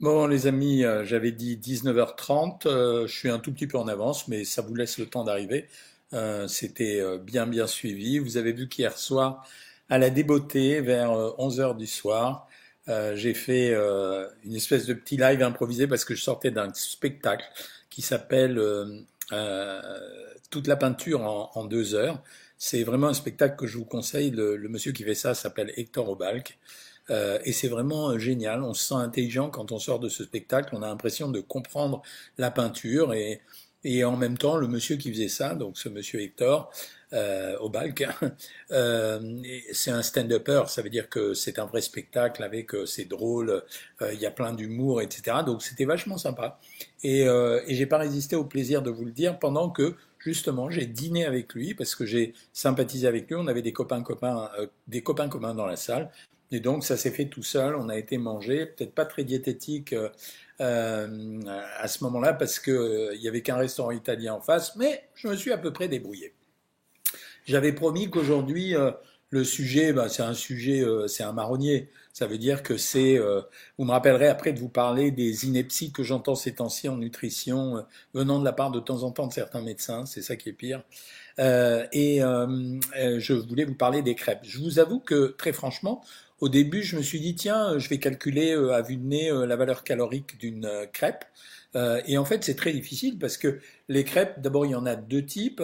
Bon, les amis, euh, j'avais dit 19h30. euh, je suis un tout petit peu en avance, mais ça vous laisse le temps d'arriver. Euh, c'était bien, bien suivi. Vous avez vu qu'hier soir, à la débeauté, vers 11h du soir, j'ai fait une espèce de petit live improvisé parce que je sortais d'un spectacle qui s'appelle Toute la peinture en, en deux heures. C'est vraiment un spectacle que je vous conseille. Le, le monsieur qui fait ça s'appelle Hector Obalk. Euh, et c'est vraiment euh, génial. On se sent intelligent quand on sort de ce spectacle. On a l'impression de comprendre la peinture et, et en même temps, le monsieur qui faisait ça, donc ce monsieur Hector euh, au Balk, euh, c'est un stand-upper. Ça veut dire que c'est un vrai spectacle avec euh, c'est drôle, il y a plein d'humour, etc. Donc c'était vachement sympa. Et, et j'ai pas résisté au plaisir de vous le dire pendant que justement j'ai dîné avec lui parce que j'ai sympathisé avec lui. On avait des copains copains, des copains communs dans la salle. Et donc ça s'est fait tout seul, on a été manger, peut-être pas très diététique euh, euh, à ce moment-là parce que euh, il y avait qu'un restaurant italien en face, mais je me suis à peu près débrouillé. J'avais promis qu'aujourd'hui euh, le sujet, bah, c'est un sujet, euh, c'est un marronnier. Ça veut dire que c'est, euh, vous me rappellerez après de vous parler des inepties que j'entends ces temps-ci en nutrition, euh, venant de la part de temps en temps de certains médecins, c'est ça qui est pire. Euh, et euh, euh, je voulais vous parler des crêpes. Je vous avoue que très franchement, au début, je me suis dit, tiens, je vais calculer euh, à vue de nez euh, la valeur calorique d'une euh, crêpe. Euh, et en fait, c'est très difficile parce que les crêpes, d'abord, il y en a deux types.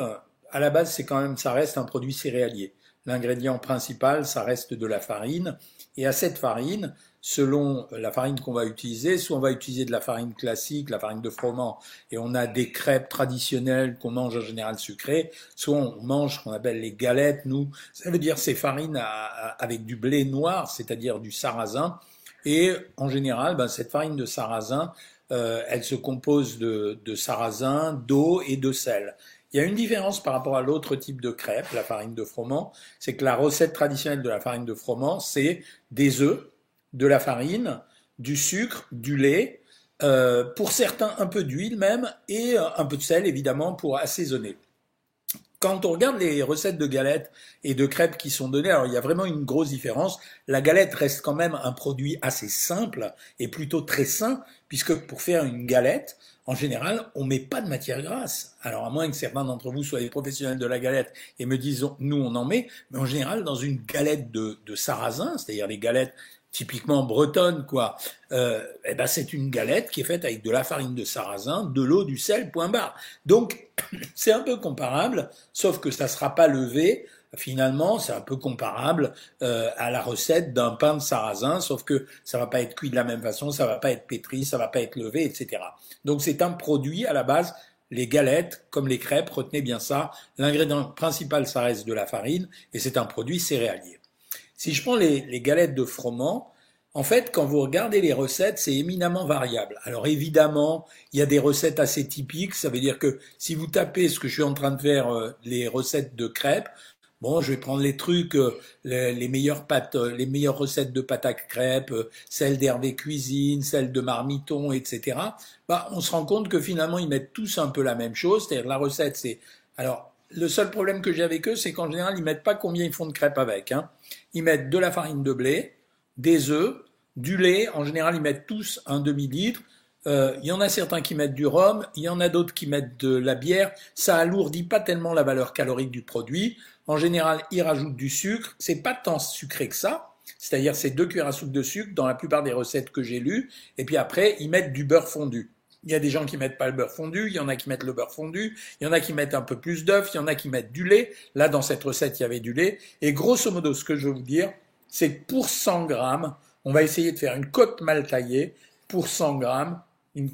À la base, c'est quand même, ça reste un produit céréalier. L'ingrédient principal, ça reste de la farine. Et à cette farine, selon la farine qu'on va utiliser, soit on va utiliser de la farine classique, la farine de froment, et on a des crêpes traditionnelles qu'on mange en général sucrées, soit on mange ce qu'on appelle les galettes, nous, ça veut dire ces farines avec du blé noir, c'est-à-dire du sarrasin, et en général, ben, cette farine de sarrasin, euh, elle se compose de, de sarrasin, d'eau et de sel. Il y a une différence par rapport à l'autre type de crêpe, la farine de froment, c'est que la recette traditionnelle de la farine de froment, c'est des œufs, de la farine, du sucre, du lait, euh, pour certains un peu d'huile même, et euh, un peu de sel évidemment pour assaisonner quand on regarde les recettes de galettes et de crêpes qui sont données, alors il y a vraiment une grosse différence. La galette reste quand même un produit assez simple et plutôt très sain, puisque pour faire une galette, en général, on met pas de matière grasse. Alors à moins que certains d'entre vous soient des professionnels de la galette et me disent, nous on en met, mais en général, dans une galette de, de sarrasin, c'est-à-dire les galettes typiquement bretonnes, quoi, euh, eh ben c'est une galette qui est faite avec de la farine de sarrasin, de l'eau, du sel, point barre. Donc c'est un peu comparable, sauf que ça ne sera pas levé. Finalement, c'est un peu comparable euh, à la recette d'un pain de sarrasin, sauf que ça va pas être cuit de la même façon, ça va pas être pétri, ça va pas être levé, etc. Donc c'est un produit à la base. Les galettes, comme les crêpes, retenez bien ça. L'ingrédient principal, ça reste de la farine, et c'est un produit céréalier. Si je prends les, les galettes de froment, en fait, quand vous regardez les recettes, c'est éminemment variable. Alors évidemment, il y a des recettes assez typiques. Ça veut dire que si vous tapez ce que je suis en train de faire, euh, les recettes de crêpes, bon, je vais prendre les trucs, euh, les, les meilleures pâtes, euh, les meilleures recettes de pâtes à crêpes, euh, celles d'Hervé Cuisine, celles de Marmiton, etc. Bah, on se rend compte que finalement, ils mettent tous un peu la même chose. C'est-à-dire la recette, c'est alors le seul problème que j'ai avec eux, c'est qu'en général, ils mettent pas combien ils font de crêpes avec. Hein. Ils mettent de la farine de blé, des œufs, du lait. En général, ils mettent tous un demi-litre. Euh, il y en a certains qui mettent du rhum, il y en a d'autres qui mettent de la bière. Ça alourdit pas tellement la valeur calorique du produit. En général, ils rajoutent du sucre. C'est pas tant sucré que ça. C'est-à-dire, c'est deux cuillères à soupe de sucre dans la plupart des recettes que j'ai lues. Et puis après, ils mettent du beurre fondu. Il y a des gens qui mettent pas le beurre fondu, il y en a qui mettent le beurre fondu, il y en a qui mettent un peu plus d'œufs, il y en a qui mettent du lait. Là, dans cette recette, il y avait du lait. Et grosso modo, ce que je veux vous dire, c'est que pour 100 grammes, on va essayer de faire une côte mal taillée. Pour 100 grammes,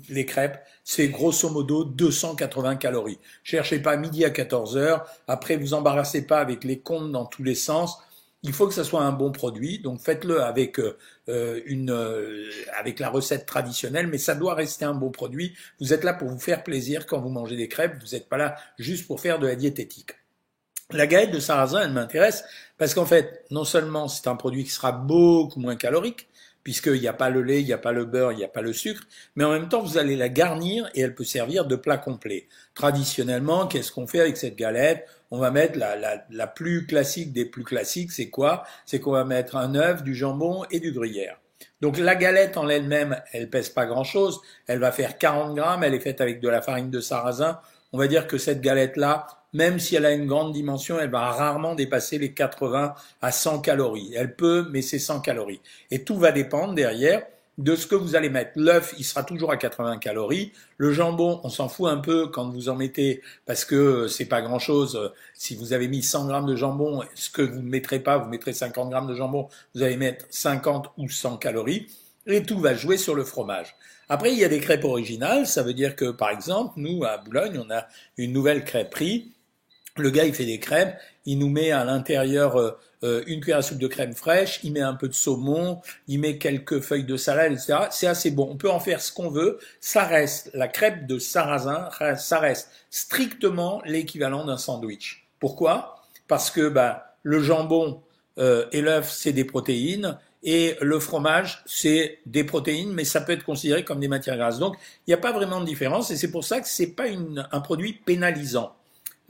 les crêpes, c'est grosso modo 280 calories. Cherchez pas midi à 14 heures. Après, vous embarrassez pas avec les comptes dans tous les sens. Il faut que ça soit un bon produit, donc faites-le avec euh, euh, une euh, avec la recette traditionnelle, mais ça doit rester un bon produit. Vous êtes là pour vous faire plaisir quand vous mangez des crêpes, vous n'êtes pas là juste pour faire de la diététique. La galette de sarrasin, elle m'intéresse parce qu'en fait, non seulement c'est un produit qui sera beaucoup moins calorique, puisqu'il n'y a pas le lait, il n'y a pas le beurre, il n'y a pas le sucre, mais en même temps, vous allez la garnir et elle peut servir de plat complet. Traditionnellement, qu'est-ce qu'on fait avec cette galette? On va mettre la, plus classique des plus classiques, c'est quoi? C'est qu'on va mettre un œuf, du jambon et du gruyère. Donc la galette en elle-même, elle pèse pas grand-chose. Elle va faire 40 grammes. Elle est faite avec de la farine de sarrasin. On va dire que cette galette-là, même si elle a une grande dimension, elle va rarement dépasser les 80 à 100 calories. Elle peut, mais c'est 100 calories. Et tout va dépendre derrière de ce que vous allez mettre. L'œuf, il sera toujours à 80 calories. Le jambon, on s'en fout un peu quand vous en mettez parce que c'est pas grand chose. Si vous avez mis 100 grammes de jambon, ce que vous ne mettrez pas, vous mettrez 50 grammes de jambon, vous allez mettre 50 ou 100 calories. Et tout va jouer sur le fromage. Après, il y a des crêpes originales. Ça veut dire que, par exemple, nous, à Boulogne, on a une nouvelle crêperie le gars, il fait des crèmes, il nous met à l'intérieur euh, euh, une cuillère à soupe de crème fraîche, il met un peu de saumon, il met quelques feuilles de salade, etc. C'est assez bon. On peut en faire ce qu'on veut. Ça reste la crêpe de sarrasin, ça reste strictement l'équivalent d'un sandwich. Pourquoi? Parce que bah, le jambon euh, et l'œuf, c'est des protéines. Et le fromage, c'est des protéines, mais ça peut être considéré comme des matières grasses. Donc, il n'y a pas vraiment de différence, et c'est pour ça que c'est pas un produit pénalisant.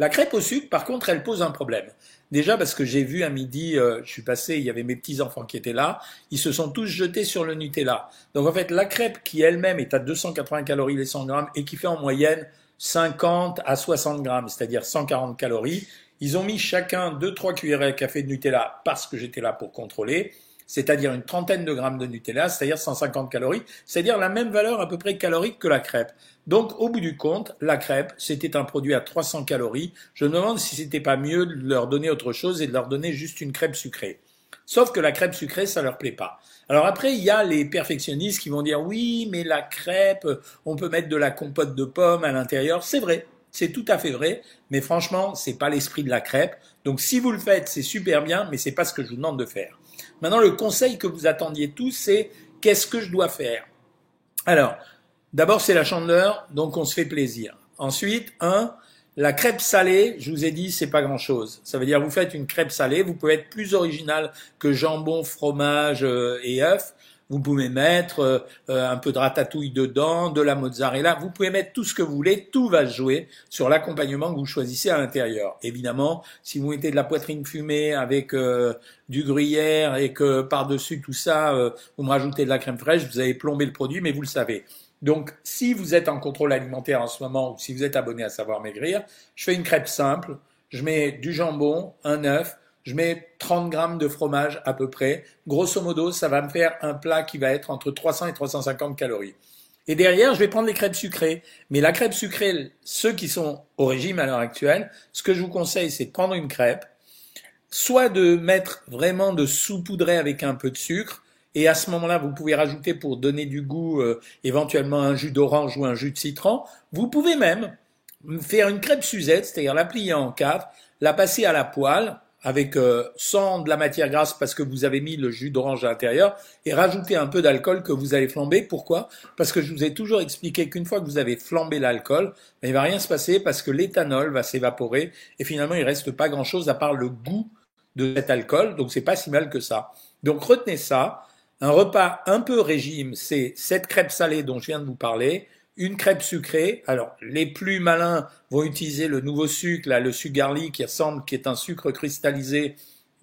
La crêpe au sucre, par contre, elle pose un problème. Déjà parce que j'ai vu à midi, euh, je suis passé, il y avait mes petits-enfants qui étaient là, ils se sont tous jetés sur le Nutella. Donc en fait, la crêpe qui elle-même est à 280 calories les 100 grammes et qui fait en moyenne 50 à 60 grammes, c'est-à-dire 140 calories, ils ont mis chacun 2-3 cuillerées à café de Nutella parce que j'étais là pour contrôler c'est-à-dire une trentaine de grammes de Nutella, c'est-à-dire 150 calories, c'est-à-dire la même valeur à peu près calorique que la crêpe. Donc, au bout du compte, la crêpe, c'était un produit à 300 calories. Je me demande si c'était pas mieux de leur donner autre chose et de leur donner juste une crêpe sucrée. Sauf que la crêpe sucrée, ça leur plaît pas. Alors après, il y a les perfectionnistes qui vont dire oui, mais la crêpe, on peut mettre de la compote de pommes à l'intérieur. C'est vrai. C'est tout à fait vrai, mais franchement, c'est pas l'esprit de la crêpe. Donc si vous le faites, c'est super bien, mais c'est pas ce que je vous demande de faire. Maintenant, le conseil que vous attendiez tous, c'est qu'est-ce que je dois faire? Alors, d'abord, c'est la chandeleur, donc on se fait plaisir. Ensuite, un, la crêpe salée, je vous ai dit, c'est pas grand-chose. Ça veut dire vous faites une crêpe salée, vous pouvez être plus original que jambon, fromage euh, et œufs. Vous pouvez mettre euh, euh, un peu de ratatouille dedans, de la mozzarella. Vous pouvez mettre tout ce que vous voulez. Tout va jouer sur l'accompagnement que vous choisissez à l'intérieur. Évidemment, si vous mettez de la poitrine fumée avec euh, du gruyère et que par-dessus tout ça, vous me rajoutez de la crème fraîche, vous avez plombé le produit, mais vous le savez. Donc, si vous êtes en contrôle alimentaire en ce moment ou si vous êtes abonné à Savoir Maigrir, je fais une crêpe simple. Je mets du jambon, un œuf, je mets 30 grammes de fromage à peu près. Grosso modo, ça va me faire un plat qui va être entre 300 et 350 calories. Et derrière, je vais prendre les crêpes sucrées. Mais la crêpe sucrée, ceux qui sont au régime à l'heure actuelle, ce que je vous conseille, c'est de prendre une crêpe, soit de mettre vraiment de saupoudrer avec un peu de sucre, et à ce moment-là, vous pouvez rajouter pour donner du goût euh, éventuellement un jus d'orange ou un jus de citron. Vous pouvez même faire une crêpe Suzette, c'est-à-dire la plier en quatre, la passer à la poêle, avec euh, sans de la matière grasse parce que vous avez mis le jus d'orange à l'intérieur et rajouter un peu d'alcool que vous allez flamber. Pourquoi? Parce que je vous ai toujours expliqué qu'une fois que vous avez flambé l'alcool, ben, il va rien se passer parce que l'éthanol va s'évaporer et finalement il reste pas grand chose à part le goût de cet alcool. Donc c'est pas si mal que ça. Donc retenez ça. Un repas un peu régime, c'est cette crêpe salée dont je viens de vous parler, une crêpe sucrée. Alors, les plus malins vont utiliser le nouveau sucre, là, le sucre garlic, qui ressemble, qui est un sucre cristallisé,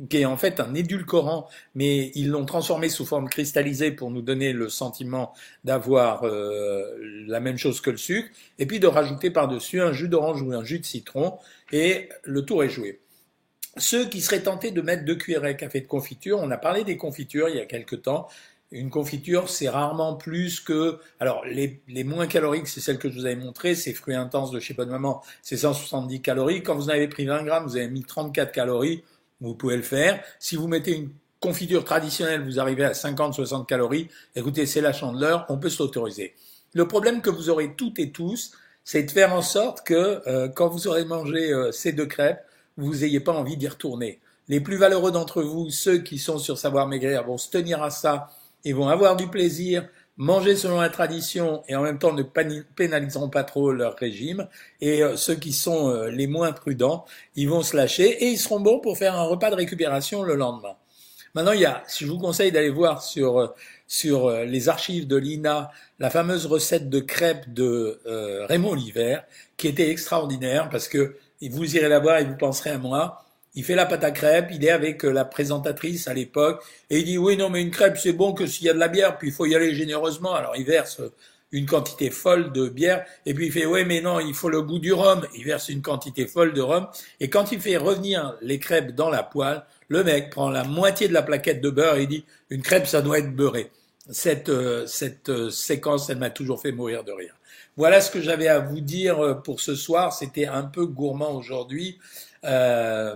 qui est en fait un édulcorant, mais ils l'ont transformé sous forme cristallisée pour nous donner le sentiment d'avoir euh, la même chose que le sucre, et puis de rajouter par-dessus un jus d'orange ou un jus de citron, et le tour est joué. Ceux qui seraient tentés de mettre deux cuillerées à café de confiture, on a parlé des confitures il y a quelque temps, une confiture, c'est rarement plus que... Alors, les, les moins caloriques, c'est celle que je vous avais montré, c'est fruits intenses de chez Bonne Maman, c'est 170 calories. Quand vous avez pris 20 grammes, vous avez mis 34 calories, vous pouvez le faire. Si vous mettez une confiture traditionnelle, vous arrivez à 50-60 calories. Écoutez, c'est la chandeleur, on peut s'autoriser. Le problème que vous aurez toutes et tous, c'est de faire en sorte que euh, quand vous aurez mangé euh, ces deux crêpes, vous n'ayez pas envie d'y retourner. Les plus valeureux d'entre vous, ceux qui sont sur Savoir Maigrir, vont se tenir à ça ils vont avoir du plaisir, manger selon la tradition et en même temps ne pénaliseront pas trop leur régime. Et euh, ceux qui sont euh, les moins prudents, ils vont se lâcher et ils seront bons pour faire un repas de récupération le lendemain. Maintenant, il y a, si je vous conseille d'aller voir sur euh, sur les archives de l'INA la fameuse recette de crêpes de Raymond Oliver, qui était extraordinaire parce que vous irez la voir et vous penserez à moi Il fait la pâte à crêpes, il est avec la présentatrice à l'époque, et il dit oui non mais une crêpe c'est bon que s'il y a de la bière, puis il faut y aller généreusement. Alors il verse une quantité folle de bière, et puis il fait oui mais non il faut le goût du rhum. Il verse une quantité folle de rhum, et quand il fait revenir les crêpes dans la poêle, le mec prend la moitié de la plaquette de beurre et dit une crêpe ça doit être beurré. Cette, cette séquence elle m'a toujours fait mourir de rire. Voilà ce que j'avais à vous dire euh, pour ce soir. C'était un peu gourmand aujourd'hui. Euh,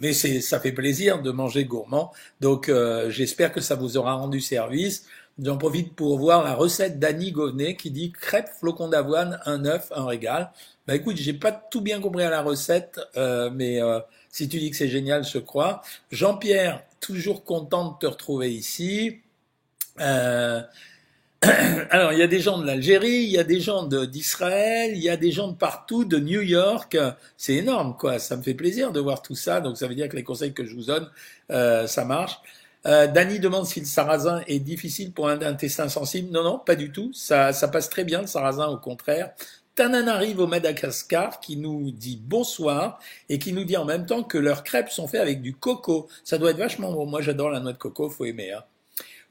mais c'est, ça fait plaisir de manger gourmand. Donc euh, j'espère que ça vous aura rendu service. J'en profite pour voir la recette d'Annie Gonnet qui dit crêpes flocons d'avoine, un œuf, un régal. Bah écoute, j'ai pas tout bien compris à la recette, euh, mais euh, si tu dis que c'est génial, je crois. Jean-Pierre, toujours content de te retrouver ici. Euh, alors, il y a des gens de l'Algérie, il y a des gens d'Israël, il y a des gens de partout, de New York. C'est énorme, quoi. Ça me fait plaisir de voir tout ça. Donc, ça veut dire que les conseils que je vous donne, euh, ça marche. Euh, Dany demande si le sarrasin est difficile pour un intestin sensible. Non, non, pas du tout. Ça, ça passe très bien, le sarrasin, au contraire. Tanan arrive au Madagascar qui nous dit bonsoir et qui nous dit en même temps que leurs crêpes sont faites avec du coco. Ça doit être vachement bon. Moi, j'adore la noix de coco, faut aimer. Hein.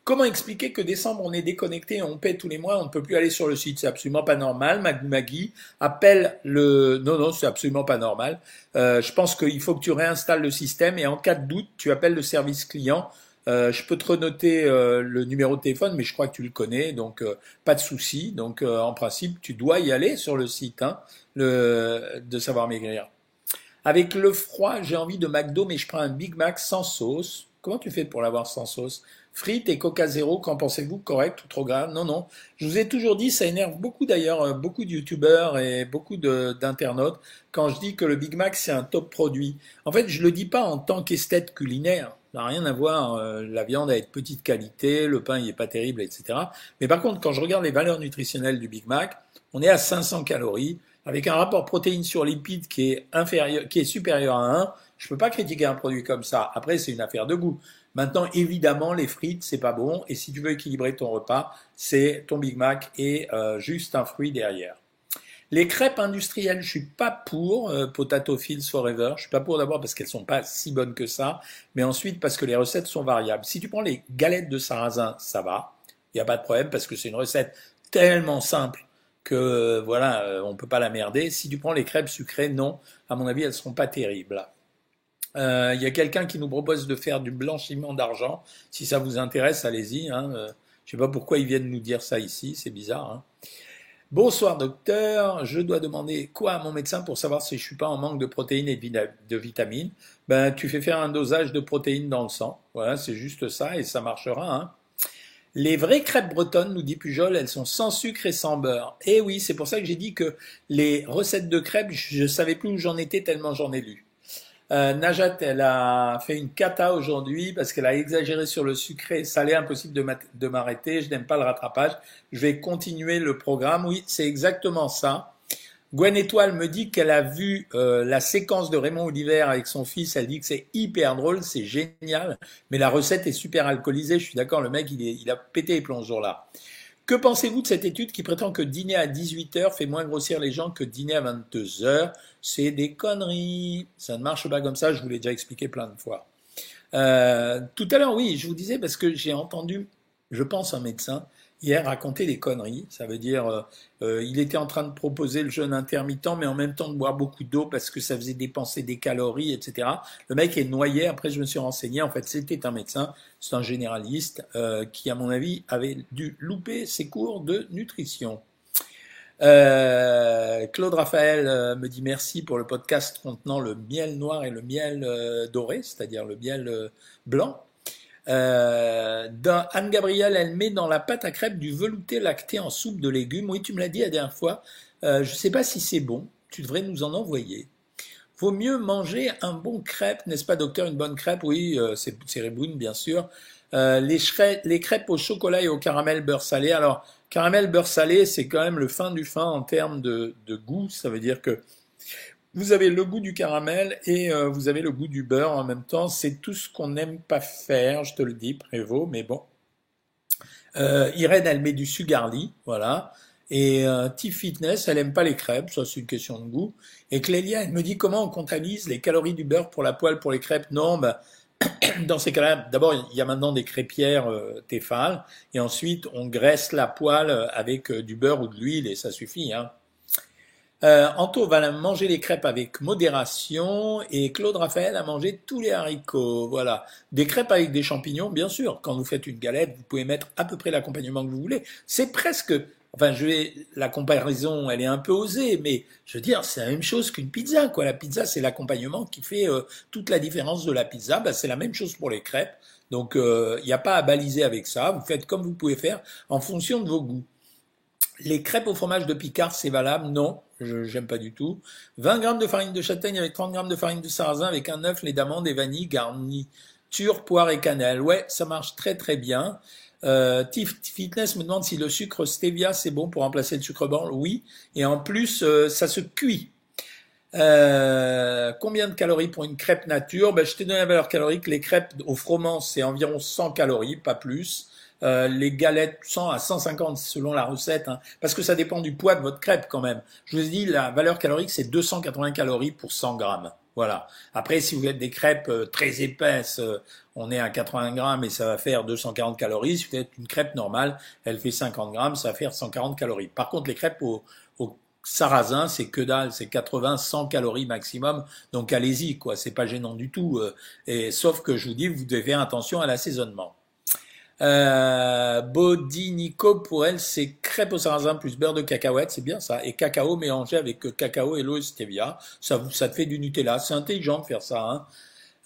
Comment expliquer que décembre on est déconnecté, on paie tous les mois, on ne peut plus aller sur le site? C'est absolument pas normal. Maggie appelle le. Non, non, c'est absolument pas normal. Euh, je pense qu'il faut que tu réinstalles le système et en cas de doute, tu appelles le service client. Euh, je peux te renoter euh, le numéro de téléphone, mais je crois que tu le connais, donc pas de souci. Donc en principe, tu dois y aller sur le site hein, le, de Savoir Maigrir. Avec le froid, j'ai envie de McDo, mais je prends un Big Mac sans sauce. Comment tu fais pour l'avoir sans sauce? Frites et Coca Zéro, qu'en pensez-vous Correct ou trop grave Non, non. Je vous ai toujours dit, ça énerve beaucoup d'ailleurs, euh, beaucoup de youtubeurs et beaucoup d'internautes quand je dis que le Big Mac c'est un top produit. En fait, je le dis pas en tant qu'esthète culinaire. Ça n'a rien à voir. Euh, la viande a être petite qualité, le pain il est pas terrible, etc. Mais par contre, quand je regarde les valeurs nutritionnelles du Big Mac, on est à 500 calories avec un rapport protéines sur lipides qui est inférieur, qui est supérieur à 1. Je peux pas critiquer un produit comme ça. Après, c'est une affaire de goût. Maintenant, évidemment, les frites, c'est pas bon. Et si tu veux équilibrer ton repas, c'est ton Big Mac et euh, juste un fruit derrière. Les crêpes industrielles, je suis pas pour euh, Potato Fields Forever. Je suis pas pour d'abord parce qu'elles sont pas si bonnes que ça, mais ensuite parce que les recettes sont variables. Si tu prends les galettes de sarrasin, ça va. Il n'y a pas de problème parce que c'est une recette tellement simple que voilà, euh, on peut pas la merder. Si tu prends les crêpes sucrées, non. À mon avis, elles seront pas terribles. Euh, il y a quelqu'un qui nous propose de faire du blanchiment d'argent. Si ça vous intéresse, allez-y. Hein. Euh, je ne sais pas pourquoi ils viennent nous dire ça ici, c'est bizarre. Hein. Bonsoir docteur, je dois demander quoi à mon médecin pour savoir si je suis pas en manque de protéines et de vitamines? Ben tu fais faire un dosage de protéines dans le sang. Voilà, c'est juste ça et ça marchera. Hein. Les vraies crêpes bretonnes, nous dit Pujol, elles sont sans sucre et sans beurre. Et oui, c'est pour ça que j'ai dit que les recettes de crêpes, je ne savais plus où j'en étais tellement j'en ai lu. Euh, Najat, elle a fait une cata aujourd'hui parce qu'elle a exagéré sur le sucré salé, impossible de m'arrêter, je n'aime pas le rattrapage, je vais continuer le programme. Oui, c'est exactement ça. Gwen Étoile me dit qu'elle a vu euh, la séquence de Raymond Oliver avec son fils, elle dit que c'est hyper drôle, c'est génial, mais la recette est super alcoolisée, je suis d'accord, le mec il, est, il a pété les plombs ce jour-là. Que pensez-vous de cette étude qui prétend que dîner à 18h fait moins grossir les gens que dîner à 22h C'est des conneries. Ça ne marche pas comme ça, je vous l'ai déjà expliqué plein de fois. Euh, tout à l'heure, oui, je vous disais parce que j'ai entendu, je pense, un médecin hier raconter des conneries. Ça veut dire, euh, euh, il était en train de proposer le jeûne intermittent, mais en même temps de boire beaucoup d'eau parce que ça faisait dépenser des calories, etc. Le mec est noyé. Après, je me suis renseigné. En fait, c'était un médecin, c'est un généraliste euh, qui, à mon avis, avait dû louper ses cours de nutrition. Claude Raphaël me dit merci pour le podcast contenant le miel noir et le miel doré, c'est-à-dire le miel blanc. Euh, Anne-Gabrielle, elle met dans la pâte à crêpes du velouté lacté en soupe de légumes. Oui, tu me l'as dit la dernière fois. Euh, je ne sais pas si c'est bon. Tu devrais nous en envoyer. Vaut mieux manger un bon crêpe, n'est-ce pas, docteur? Une bonne crêpe, oui, euh, c'est Riboun, bien sûr. Les, les, crêpes au chocolat et au caramel beurre salé. Alors, caramel beurre salé, c'est quand même le fin du fin en termes de, de goût. Ça veut dire que vous avez le goût du caramel et euh, vous avez le goût du beurre en même temps. C'est tout ce qu'on n'aime pas faire, je te le dis, Prévost, mais bon. Euh, Irène, elle met du sugarly, voilà. Et euh, Tiff Fitness, elle aime pas les crêpes, ça c'est une question de goût. Et Clélia, elle me dit comment on comptabilise les calories du beurre pour la poêle pour les crêpes? Non, bah, dans ces cas-là, d'abord, il y a maintenant des crêpières euh, Tefal, et ensuite on graisse la poêle avec euh, du beurre ou de l'huile, et ça suffit. Hein. Euh, Anto va manger les crêpes avec modération et Claude Raphaël a mangé tous les haricots. Voilà. Des crêpes avec des champignons, bien sûr. Quand vous faites une galette, vous pouvez mettre à peu près l'accompagnement que vous voulez. C'est presque, enfin, je vais, la comparaison, elle est un peu osée, mais je veux dire, c'est la même chose qu'une pizza, quoi. La pizza, c'est l'accompagnement qui fait euh, toute la différence de la pizza. Bah, c'est la même chose pour les crêpes. Donc, il euh, n'y a pas à baliser avec ça. Vous faites comme vous pouvez faire en fonction de vos goûts. Les crêpes au fromage de Picard, c'est valable? Non, je j'aime pas du tout. 20 grammes de farine de châtaigne avec 30 grammes de farine de sarrasin avec un œuf, lait d'amande et vanille garniture, poire et cannelle. Ouais, ça marche très très bien. Euh, Fitness me demande si le sucre stevia c'est bon pour remplacer le sucre blanc. Oui, et en plus euh, ça se cuit. Euh, combien de calories pour une crêpe nature? Ben, Je t'ai donné la valeur calorique. Les crêpes au froment, c'est environ 100 calories, pas plus. Euh, les galettes 100 à 150 selon la recette, hein, parce que ça dépend du poids de votre crêpe quand même. Je vous ai dit, la valeur calorique, c'est 280 calories pour 100 grammes. Voilà. Après, si vous faites des crêpes euh, très épaisses, euh, on est à 80 grammes et ça va faire 240 calories. Si vous faites une crêpe normale, elle fait 50 grammes, ça va faire 140 calories. Par contre, les crêpes au, au sarrasin, c'est que dalle, c'est 80, 100 calories maximum. Donc allez-y, quoi. C'est pas gênant du tout. et sauf que je vous dis, vous devez faire attention à l'assaisonnement. Euh, Nico, pour elle, c'est crêpe au sarrasin plus beurre de cacahuète, c'est bien ça. Et cacao mélangé avec cacao et l'eau et stevia. Ça, ça te fait du Nutella. C'est intelligent de faire ça. Hein.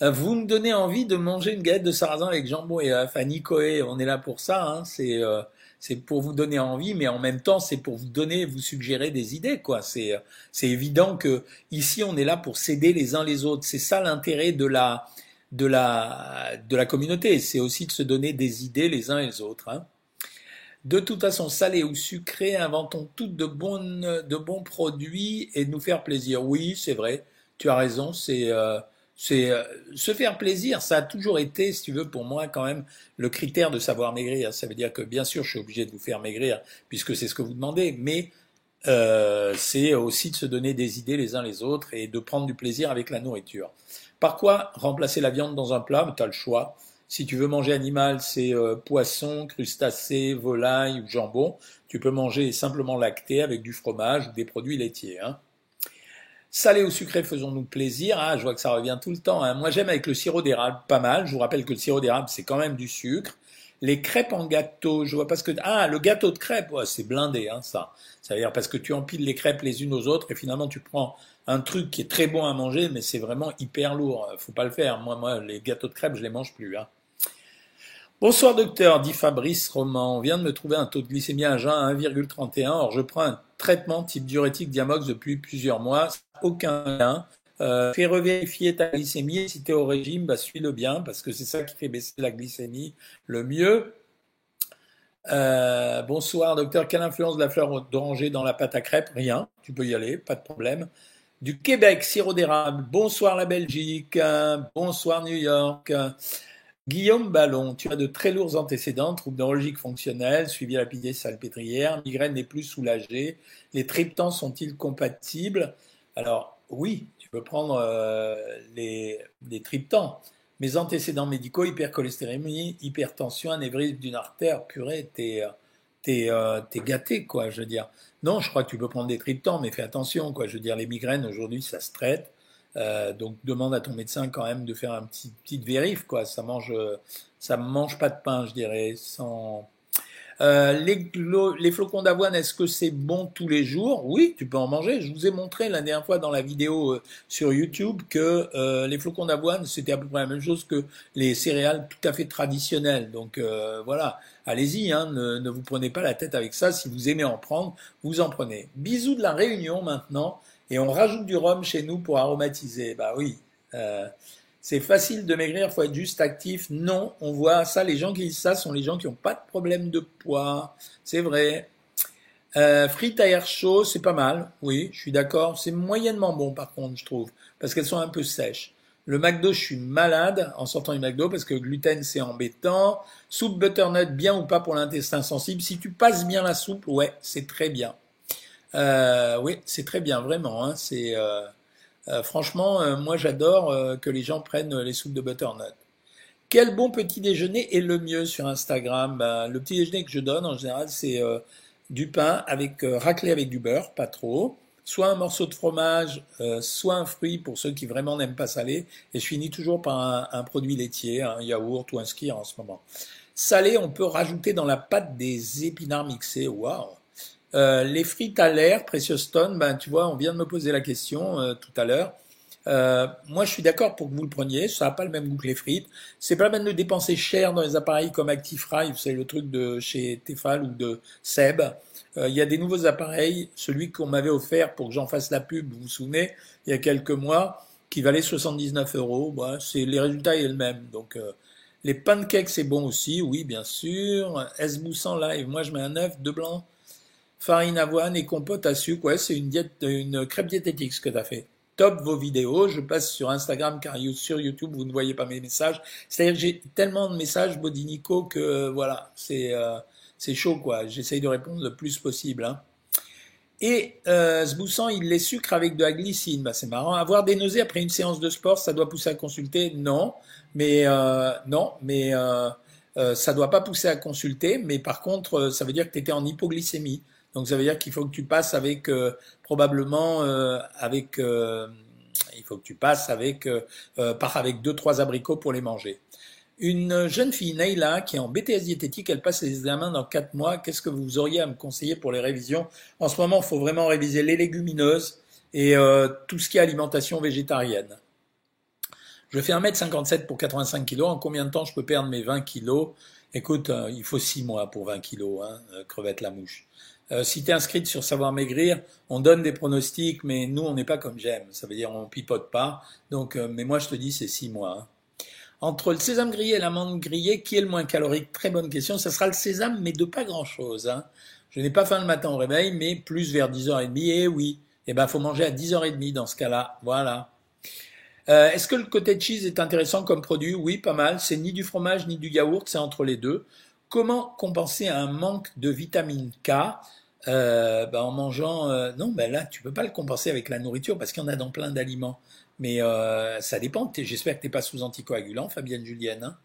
Euh, vous me donnez envie de manger une galette de sarrasin avec jambon et œuf. À Nicoé, on est là pour ça. Hein. C'est euh, c'est pour vous donner envie, mais en même temps, c'est pour vous donner, vous suggérer des idées, quoi. C'est c'est évident que ici, on est là pour s'aider les uns les autres. C'est ça l'intérêt de la de la, de la communauté. C'est aussi de se donner des idées les uns et les autres. Hein. De toute façon, salé ou sucré, inventons toutes de, de bons produits et nous faire plaisir. Oui, c'est vrai, tu as raison, c'est euh, euh, se faire plaisir, ça a toujours été, si tu veux, pour moi quand même le critère de savoir maigrir. Ça veut dire que bien sûr, je suis obligé de vous faire maigrir puisque c'est ce que vous demandez, mais euh, c'est aussi de se donner des idées les uns les autres et de prendre du plaisir avec la nourriture. Par quoi remplacer la viande dans un plat? Tu as le choix. Si tu veux manger animal, c'est euh, poisson, crustacé, volaille ou jambon. Tu peux manger simplement lacté avec du fromage ou des produits laitiers. Hein. Salé ou sucré, faisons-nous plaisir. Ah, je vois que ça revient tout le temps. Hein. Moi, j'aime avec le sirop d'érable, pas mal. Je vous rappelle que le sirop d'érable, c'est quand même du sucre. Les crêpes en gâteau, je vois pas ce que... Ah, le gâteau de crêpes, c'est blindé, hein, ça. Ça veut dire parce que tu empiles les crêpes les unes aux autres et finalement tu prends un truc qui est très bon à manger, mais c'est vraiment hyper lourd. Faut pas le faire. Moi, moi, les gâteaux de crêpes, je les mange plus. Hein. Bonsoir docteur, dit Fabrice Roman. On vient de me trouver un taux de glycémie à jeun à 1,31. Or, je prends un traitement type diurétique Diamox depuis plusieurs mois. Aucun lien. Euh, fais revérifier ta glycémie. Si tu es au régime, bah, suis-le bien parce que c'est ça qui fait baisser la glycémie le mieux. Euh, bonsoir docteur, quelle influence de la fleur d'oranger dans la pâte à crêpes? Rien, tu peux y aller, pas de problème du Québec, sirop d'érable. Bonsoir la Belgique. Bonsoir New York. Guillaume Ballon, tu as de très lourds antécédents, troubles neurologiques fonctionnels, suivi à la pitié salpêtrière, migraine n'est plus soulagée. Les triptans sont-ils compatibles? Alors oui, tu peux prendre euh, les, triptans. Mes antécédents médicaux, hypercholestérémie, hypertension, anévrisme d'une artère, purée, t'es t'es euh, gâté, quoi, je veux dire. Non, je crois que tu peux prendre des triptans, mais fais attention, quoi. Je veux dire, les migraines, aujourd'hui, ça se traite. Euh, donc, demande à ton médecin quand même de faire un petit petite vérif, quoi. Ça mange, ça mange pas de pain, je dirais, sans, euh, les, les, flocons d'avoine, est-ce que c'est bon tous les jours? Oui, tu peux en manger. Je vous ai montré la dernière fois dans la vidéo euh, sur YouTube que euh, les flocons d'avoine, c'était à peu près la même chose que les céréales tout à fait traditionnelles. Donc voilà, allez-y, hein, ne, ne, vous prenez pas la tête avec ça. Si vous aimez en prendre, vous en prenez. Bisous de la Réunion maintenant. Et on rajoute du rhum chez nous pour aromatiser. Bah oui c'est facile de maigrir, faut être juste actif. Non, on voit ça, les gens qui disent ça sont les gens qui n'ont pas de problème de poids. C'est vrai. Euh, frites à air chaud, c'est pas mal. Oui, je suis d'accord. C'est moyennement bon par contre, je trouve, parce qu'elles sont un peu sèches. Le McDo, je suis malade en sortant du McDo parce que gluten, c'est embêtant. Soupe butternut, bien ou pas pour l'intestin sensible. Si tu passes bien la soupe, ouais, c'est très bien. Euh, oui, c'est très bien, vraiment. Hein. C'est euh, franchement, moi, j'adore que les gens prennent les soupes de butternut. Quel bon petit déjeuner est le mieux sur Instagram? Ben, Le petit déjeuner que je donne en général, c'est du pain avec raclé avec du beurre, pas trop soit un morceau de fromage, euh, soit un fruit pour ceux qui vraiment n'aiment pas salé, et je finis toujours par un, produit laitier, un yaourt ou un ski en ce moment. Salé, on peut rajouter dans la pâte des épinards mixés. Waouh euh, Les frites à l'air, Precious Stone, ben tu vois, on vient de me poser la question euh, tout à l'heure. Euh, moi, je suis d'accord pour que vous le preniez. Ça n'a pas le même goût que les frites. C'est pas la peine de dépenser cher dans les appareils comme ActiFry, c'est le truc de chez Tefal ou de Seb. Euh, il y a des nouveaux appareils. Celui qu'on m'avait offert pour que j'en fasse la pub, vous vous souvenez, il y a quelques mois, qui valait 79 euros. Bah, c'est les résultats est le même. Donc euh, les pancakes c'est bon aussi, oui bien sûr. S-Boussan live, moi je mets un œuf, deux blancs, farine avoine et compote à sucre. Ouais, c'est une diète, une crêpe diététique ce que tu as fait top vos vidéos. Je passe sur Instagram car sur YouTube vous ne voyez pas mes messages. C'est-à-dire que j'ai tellement de messages Bodinico que euh, voilà, c'est euh, chaud quoi. J'essaye de répondre le plus possible. Hein. Et euh, ce boussant, il les sucre avec de la glycine. Bah, c'est marrant. Avoir des nausées après une séance de sport, ça doit pousser à consulter? Non, mais euh, non, mais euh, euh, ça doit pas pousser à consulter. Mais par contre, ça veut dire que tu étais en hypoglycémie. Donc ça veut dire qu'il faut que tu passes avec euh, probablement euh, avec euh, il faut que tu passes avec par avec deux trois abricots pour les manger. Une jeune fille, Neila, qui est en BTS diététique, elle passe les examens dans quatre mois. Qu'est-ce que vous auriez à me conseiller pour les révisions? En ce moment, il faut vraiment réviser les légumineuses et tout ce qui est alimentation végétarienne. Je fais 1m57 pour 85 kg. En combien de temps je peux perdre mes 20 kg Écoute, il faut 6 mois pour 20 kg, hein, crevette la mouche. Euh, si tu es inscrite sur Savoir Maigrir, on donne des pronostics, mais nous, on n'est pas comme j'aime. Ça veut dire on pipote pas. Donc, euh, mais moi, je te dis, c'est six mois. Hein. Entre le sésame grillé et l'amande grillée, qui est le moins calorique? Très bonne question. Ça sera le sésame, mais de pas grand-chose. Hein. Je n'ai pas faim le matin au réveil, mais plus vers 10h30. Eh oui, eh ben, faut manger à 10h30 dans ce cas-là. Voilà. Euh, Est-ce que le côté cheese est intéressant comme produit? Oui, pas mal. C'est ni du fromage ni du yaourt, c'est entre les deux. Comment compenser un manque de vitamine K euh, ben, en mangeant euh, Non, ben là, tu peux pas le compenser avec la nourriture parce qu'il y en a dans plein d'aliments. Mais euh, ça dépend. J'espère que tu n'es pas sous anticoagulant, Fabienne Julienne.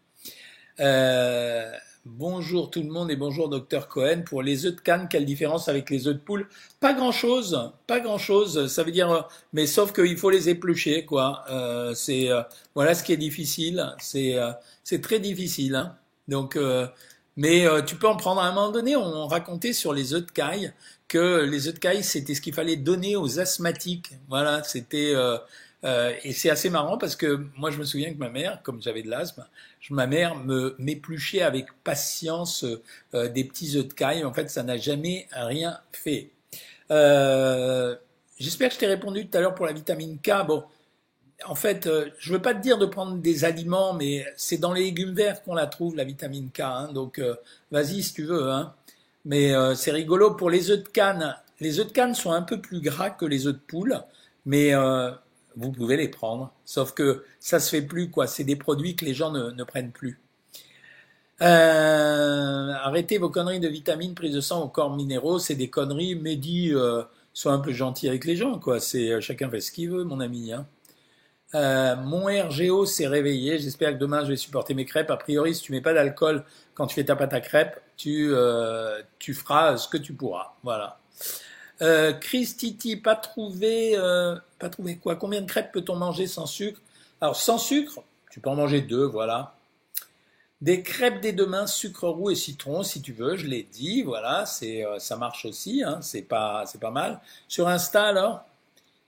Hein. Bonjour tout le monde et bonjour docteur Cohen. Pour les œufs de canne, quelle différence avec les œufs de poule? Pas grand-chose, pas grand-chose. Ça veut dire, mais sauf qu'il faut les éplucher, quoi. C'est voilà ce qui est difficile. C'est c'est très difficile. Hein. Donc mais euh, tu peux en prendre à un moment donné. On racontait sur les œufs de caille que les œufs de caille, c'était ce qu'il fallait donner aux asthmatiques. Voilà, c'était euh, euh, et c'est assez marrant parce que moi je me souviens que ma mère, comme j'avais de l'asthme, ma mère me m'épluchait avec patience des petits œufs de caille. En fait, ça n'a jamais rien fait. J'espère que je t'ai répondu tout à l'heure pour la vitamine K. Bon, en fait, euh, je veux pas te dire de prendre des aliments, mais c'est dans les légumes verts qu'on la trouve, la vitamine K. Hein, donc, euh, vas-y si tu veux. Hein. Mais euh, c'est rigolo pour les œufs de canne. Les œufs de canne sont un peu plus gras que les œufs de poule, mais vous pouvez les prendre. Sauf que ça se fait plus, quoi. C'est des produits que les gens ne, ne prennent plus. arrêtez vos conneries de vitamines, prise de sang aux corps minéraux, c'est des conneries. Mais dis, sois un peu gentil avec les gens, quoi. C'est chacun fait ce qu'il veut, mon ami. Hein. Euh, mon RGO s'est réveillé. J'espère que demain je vais supporter mes crêpes. A priori, si tu mets pas d'alcool quand tu fais ta pâte à crêpes, tu, euh, tu feras ce que tu pourras. Voilà. Euh, Chris Titi, pas trouvé, euh, pas trouvé quoi? Combien de crêpes peut-on manger sans sucre? Alors sans sucre, tu peux en manger deux, voilà. Des crêpes des deux mains, sucre roux et citron, si tu veux, je l'ai dit, voilà, c'est, euh, ça marche aussi, hein, c'est pas, c'est pas mal. Sur Insta alors?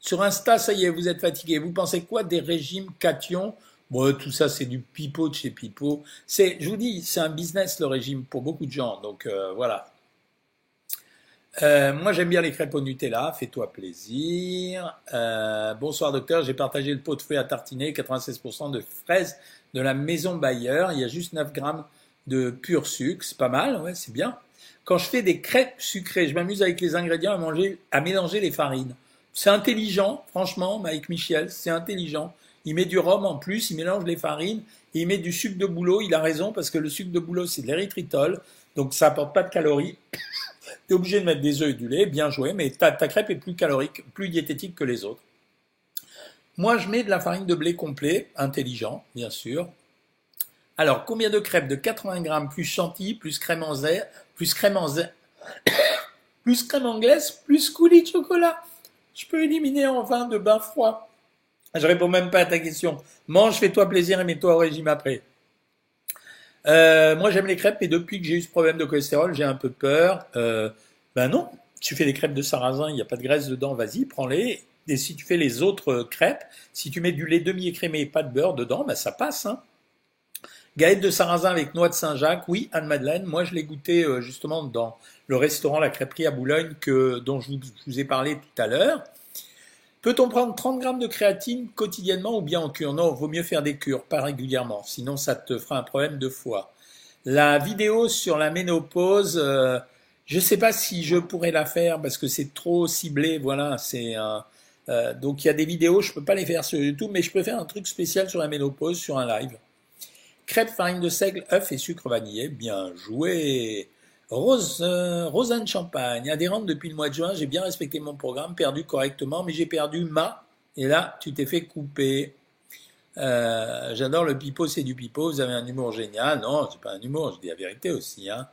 Sur Insta, ça y est, vous êtes fatigué. Vous pensez quoi des régimes cations? Bon, tout ça, c'est du pipeau de chez pipeau. C'est, je vous dis, c'est un business le régime pour beaucoup de gens. Donc euh, voilà. Euh, moi, j'aime bien les crêpes au Nutella. Fais-toi plaisir. Euh, bonsoir docteur. J'ai partagé le pot de fruits à tartiner, 96% de fraises de la maison Bayer. Il y a juste 9 grammes de pur sucre. C'est pas mal, ouais, c'est bien. Quand je fais des crêpes sucrées, je m'amuse avec les ingrédients à manger, à mélanger les farines. C'est intelligent, franchement, Mike Michel, c'est intelligent. il met du rhum en plus, il mélange les farines, il met du sucre de bouleau. Il a raison parce que le sucre de bouleau, c'est de l'érythritol, donc ça apporte pas de calories. tu es obligé de mettre des œufs et du lait, bien joué, mais ta, ta crêpe est plus calorique, plus diététique que les autres. Moi, je mets de la farine de blé complet, intelligent, bien sûr. Alors, combien de crêpes De 80 grammes, plus chantilly, plus crème en zère, plus crème en zère, plus crème anglaise, plus coulis de chocolat? Je peux éliminer en vin de bain froid. Je réponds même pas à ta question. Mange, fais-toi plaisir et mets-toi au régime après. Euh, moi, j'aime les crêpes, et depuis que j'ai eu ce problème de cholestérol, j'ai un peu peur. Euh, ben non, tu fais des crêpes de sarrasin, il n'y a pas de graisse dedans, vas-y, prends-les. Et si tu fais les autres crêpes, si tu mets du lait demi-écrémé et pas de beurre dedans, ben ça passe. Hein. Galette de sarrasin avec noix de Saint-Jacques, oui, Anne-Madeleine. Moi, je l'ai goûté euh, justement dans le restaurant La Crêperie à Boulogne que, dont je vous, ai parlé tout à l'heure. Peut-on prendre 30 grammes de créatine quotidiennement ou bien en cure Non, vaut mieux faire des cures, pas régulièrement, sinon ça te fera un problème de foie. La vidéo sur la ménopause, euh, je ne sais pas si je pourrais la faire parce que c'est trop ciblé. Voilà, c'est euh, donc il y a des vidéos, je peux pas les faire sur YouTube, mais je peux faire un truc spécial sur la ménopause sur un live. Crêpes, farine de seigle, œufs et sucre vanillé. Bien joué. Rose, euh, Rosanne Champagne, adhérente depuis le mois de juin, j'ai bien respecté mon programme, perdu correctement, mais j'ai perdu ma. Et là, tu t'es fait couper. Euh, j'adore le pipeau, c'est du pipeau. Vous avez un humour génial. Non, c'est pas un humour, je dis la vérité aussi. Hein.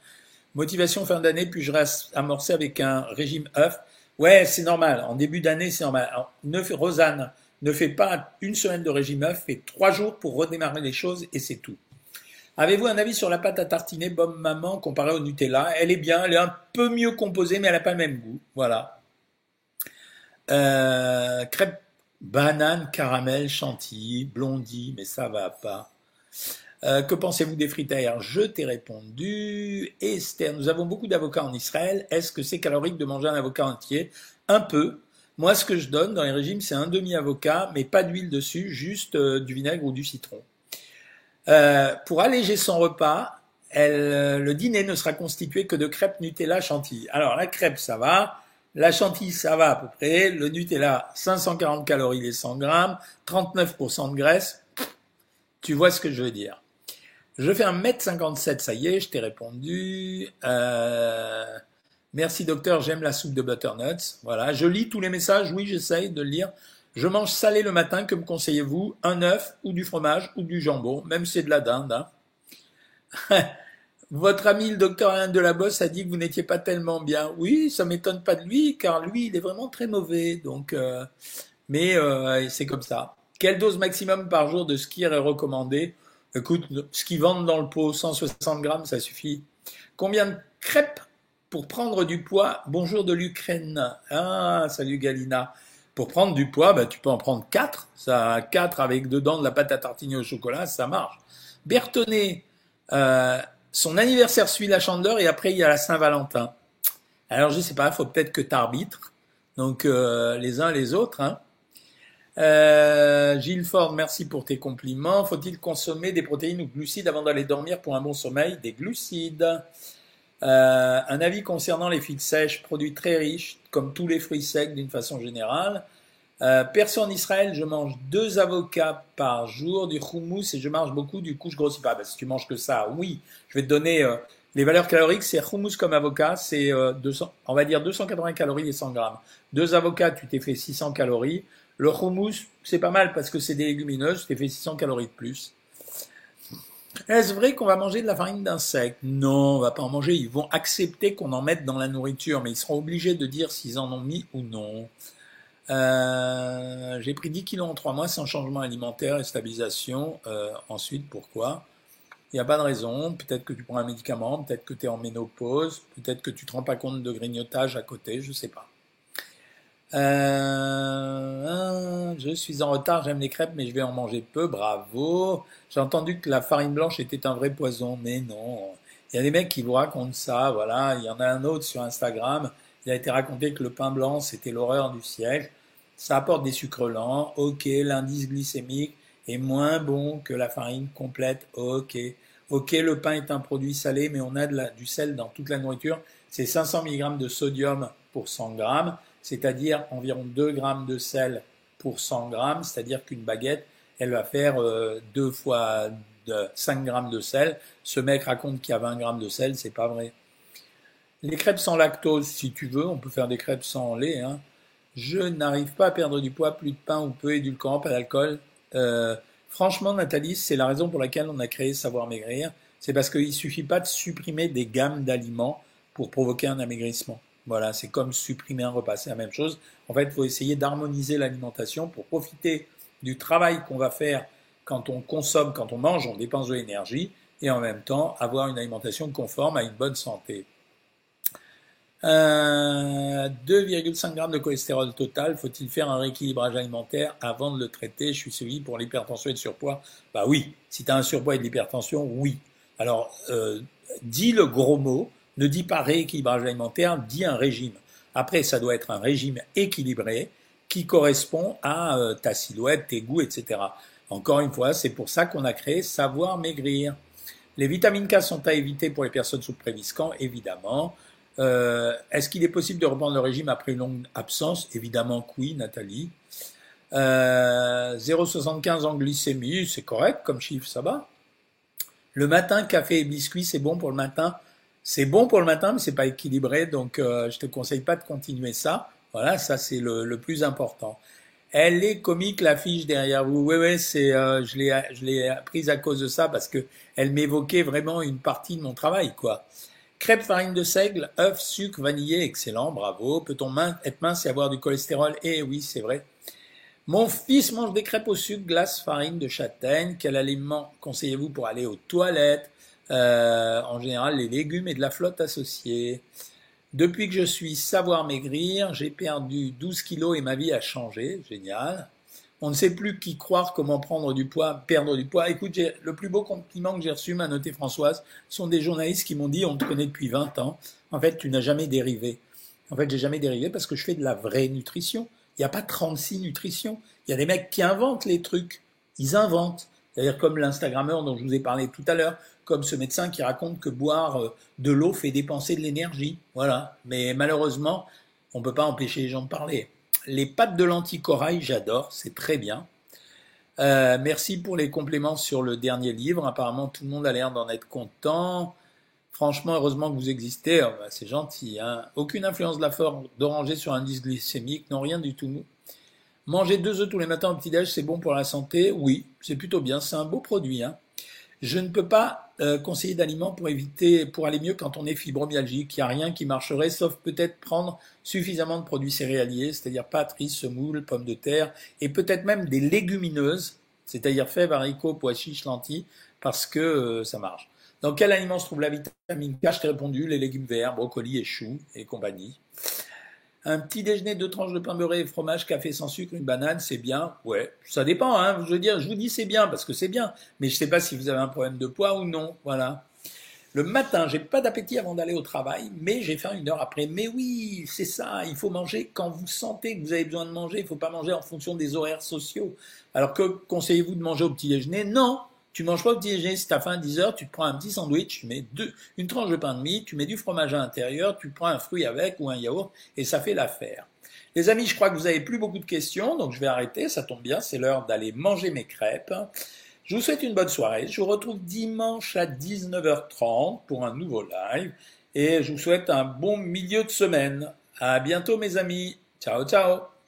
Motivation fin d'année, puis je amorcé avec un régime œuf? Ouais, c'est normal. En début d'année, c'est normal. ne Rosanne, ne fais pas une semaine de régime œuf, fais trois jours pour redémarrer les choses et c'est tout. Avez-vous un avis sur la pâte à tartiner Bob Maman comparée au Nutella? Elle est bien, elle est un peu mieux composée, mais elle n'a pas le même goût. Voilà. Euh, crêpe banane, caramel, chantilly, blondie, mais ça va pas. Euh, que pensez-vous des frites Je t'ai répondu. Esther, nous avons beaucoup d'avocats en Israël. Est-ce que c'est calorique de manger un avocat entier? Un peu. Moi, ce que je donne dans les régimes, c'est un demi-avocat, mais pas d'huile dessus, juste euh, du vinaigre ou du citron. Euh, pour alléger son repas, le dîner ne sera constitué que de crêpes Nutella chantilly. Alors la crêpe, ça va. La chantilly, ça va à peu près. Le Nutella, 540 calories les 100 grammes, 39% de graisse. Tu vois ce que je veux dire. Je fais un mètre 57, ça y est, je t'ai répondu. Euh, Merci docteur, j'aime la soupe de butternuts. Voilà, je lis tous les messages, oui, j'essaye de le lire. Je mange salé le matin, que me conseillez-vous? Un œuf ou du fromage ou du jambon, même si c'est de la dinde. Hein. Votre ami le docteur Alain Bosse a dit que vous n'étiez pas tellement bien. Oui, ça m'étonne pas de lui, car lui, il est vraiment très mauvais. Donc, euh, mais euh, c'est comme ça. Quelle dose maximum par jour de skier est recommandée? Écoute, ce qu'ils vendent dans le pot, 160 grammes, ça suffit. Combien de crêpes pour prendre du poids, bonjour de l'Ukraine. Ah, salut Galina. Pour prendre du poids, bah, tu peux en prendre 4. Ça, 4 avec dedans de la pâte à tartiner au chocolat, ça marche. Bertonnet, euh, son anniversaire suit la chandeleur et après il y a la Saint-Valentin. Alors je sais pas, faut peut-être que tu arbitres. Donc euh, les uns les autres. Hein. Euh, Gilles Ford, merci pour tes compliments. Faut-il consommer des protéines ou glucides avant d'aller dormir pour un bon sommeil? Des glucides. Euh, un avis concernant les figues sèches, produits très riches, comme tous les fruits secs d'une façon générale. Euh, perso en Israël, je mange deux avocats par jour, du houmous et je mange beaucoup, du coup je grossis pas. Bah, si tu manges que ça, oui, je vais te donner euh, les valeurs caloriques. C'est houmous comme avocat, c'est euh, on va dire 280 calories et 100 grammes. Deux avocats, tu t'es fait 600 calories. Le houmous, c'est pas mal parce que c'est des légumineuses, tu t'es fait 600 calories de plus. Est-ce vrai qu'on va manger de la farine d'insectes? Non, on va pas en manger. Ils vont accepter qu'on en mette dans la nourriture, mais ils seront obligés de dire s'ils en ont mis ou non. Euh, j'ai pris 10 kilos en 3 mois sans changement alimentaire et stabilisation. Euh, ensuite, pourquoi? Il n'y a pas de raison. Peut-être que tu prends un médicament, peut-être que tu es en ménopause, peut-être que tu ne te rends pas compte de grignotage à côté, je ne sais pas. Euh, je suis en retard, j'aime les crêpes, mais je vais en manger peu, bravo. J'ai entendu que la farine blanche était un vrai poison, mais non. Il y a des mecs qui vous racontent ça, voilà. Il y en a un autre sur Instagram, il a été raconté que le pain blanc, c'était l'horreur du siècle. Ça apporte des sucres lents, ok, l'indice glycémique est moins bon que la farine complète, ok. Ok, le pain est un produit salé, mais on a du sel dans toute la nourriture. C'est 500 mg de sodium pour 100 grammes c'est-à-dire environ 2 grammes de sel pour 100 grammes, c'est-à-dire qu'une baguette elle va faire deux fois 5 grammes de sel. Ce mec raconte qu'il y a 20 grammes de sel, c'est pas vrai. Les crêpes sans lactose, si tu veux, on peut faire des crêpes sans lait. Hein. Je n'arrive pas à perdre du poids, plus de pain ou peu édulcorant, pas d'alcool. Euh, franchement, Nathalie, c'est la raison pour laquelle on a créé Savoir Maigrir. C'est parce qu'il suffit pas de supprimer des gammes d'aliments pour provoquer un amaigrissement. Voilà, c'est comme supprimer un repas, c'est la même chose. En fait, il faut essayer d'harmoniser l'alimentation pour profiter du travail qu'on va faire quand on consomme, quand on mange, on dépense de l'énergie et en même temps avoir une alimentation conforme à une bonne santé. 2,5 euh, g de cholestérol total, faut-il faire un rééquilibrage alimentaire avant de le traiter? Je suis suivi pour l'hypertension et le surpoids. Bah oui, si tu as un surpoids et de l'hypertension, oui. Alors, euh, dis le gros mot, ne dis pas rééquilibrage alimentaire, dis un régime. Après, ça doit être un régime équilibré qui correspond à euh, ta silhouette, tes goûts, etc. Encore une fois, c'est pour ça qu'on a créé Savoir Maigrir. Les vitamines K sont à éviter pour les personnes sous préviscant, évidemment. Euh, est-ce qu'il est possible de reprendre le régime après une longue absence? Évidemment oui, Nathalie. Euh, 0,75 en glycémie, c'est correct comme chiffre, ça va. Le matin, café et biscuits, c'est bon pour le matin? C'est bon pour le matin, mais c'est pas équilibré, donc euh, je te conseille pas de continuer ça. Voilà, ça c'est le, plus important. Elle est comique l'affiche derrière vous. Oui, oui, c'est, euh, je l'ai, je l'ai prise à cause de ça parce que elle m'évoquait vraiment une partie de mon travail, quoi. Crêpes farine de seigle, œufs, sucre, vanillé, excellent, bravo. Peut-on être mince et avoir du cholestérol? Eh oui, c'est vrai. Mon fils mange des crêpes au sucre, glace, farine de châtaigne. Quel aliment conseillez-vous pour aller aux toilettes? Euh, En général, les légumes et de la flotte associée. Depuis que je suis savoir maigrir, j'ai perdu 12 kilos et ma vie a changé. Génial. On ne sait plus qui croire, comment prendre du poids, perdre du poids. Écoute, le plus beau compliment que j'ai reçu, m'a noté Françoise, sont des journalistes qui m'ont dit on te connaît depuis 20 ans. En fait, tu n'as jamais dérivé. En fait, j'ai jamais dérivé parce que je fais de la vraie nutrition. Il n'y a pas 36 nutritions. Il y a des mecs qui inventent les trucs. Ils inventent. C'est-à-dire comme l'Instagrammeur dont je vous ai parlé tout à l'heure, comme ce médecin qui raconte que boire euh, de l'eau fait dépenser de l'énergie. Voilà. Mais malheureusement, on ne peut pas empêcher les gens de parler. Les pâtes de lentilles corail, j'adore, c'est très bien. Euh, merci pour les compléments sur le dernier livre. Apparemment, tout le monde a l'air d'en être content. Franchement, heureusement que vous existez. Oh, bah, c'est gentil. Hein. Aucune influence de la forme d'oranger sur l'indice glycémique, non, rien du tout. Manger deux œufs tous les matins au petit-déj, c'est bon pour la santé? Oui, c'est plutôt bien. C'est un beau produit. Hein. Je ne peux pas euh, conseiller d'aliments pour éviter, pour aller mieux quand on est fibromyalgique. Il n'y a rien qui marcherait, sauf peut-être prendre suffisamment de produits céréaliers, c'est-à-dire pâtes, riz, semoule, pommes de terre, et peut-être même des légumineuses, c'est-à-dire fèves, haricots, pois chiches, lentilles, parce que euh, ça marche. Dans quel aliment se trouve la vitamine K? Je t'ai répondu, les légumes verts, brocolis et choux et compagnie. Un petit déjeuner, deux tranches de pain beurré, fromage, café sans sucre, une banane, c'est bien. Ouais, ça dépend. Hein. Je veux dire, je vous dis c'est bien parce que c'est bien, mais je ne sais pas si vous avez un problème de poids ou non. Voilà. Le matin, j'ai pas d'appétit avant d'aller au travail, mais j'ai faim une heure après. Mais oui, c'est ça. Il faut manger quand vous sentez que vous avez besoin de manger. Il faut pas manger en fonction des horaires sociaux. Alors que conseillez-vous de manger au petit déjeuner? Non, tu manges pas au déjeuner, si tu as faim à 10 heures, tu te prends un petit sandwich, tu mets deux, une tranche de pain de mie, tu mets du fromage à l'intérieur, tu prends un fruit avec ou un yaourt et ça fait l'affaire. Les amis, je crois que vous avez plus beaucoup de questions, donc je vais arrêter, ça tombe bien, c'est l'heure d'aller manger mes crêpes. Je vous souhaite une bonne soirée, je vous retrouve dimanche à 19h30 pour un nouveau live et je vous souhaite un bon milieu de semaine. À bientôt mes amis. Ciao ciao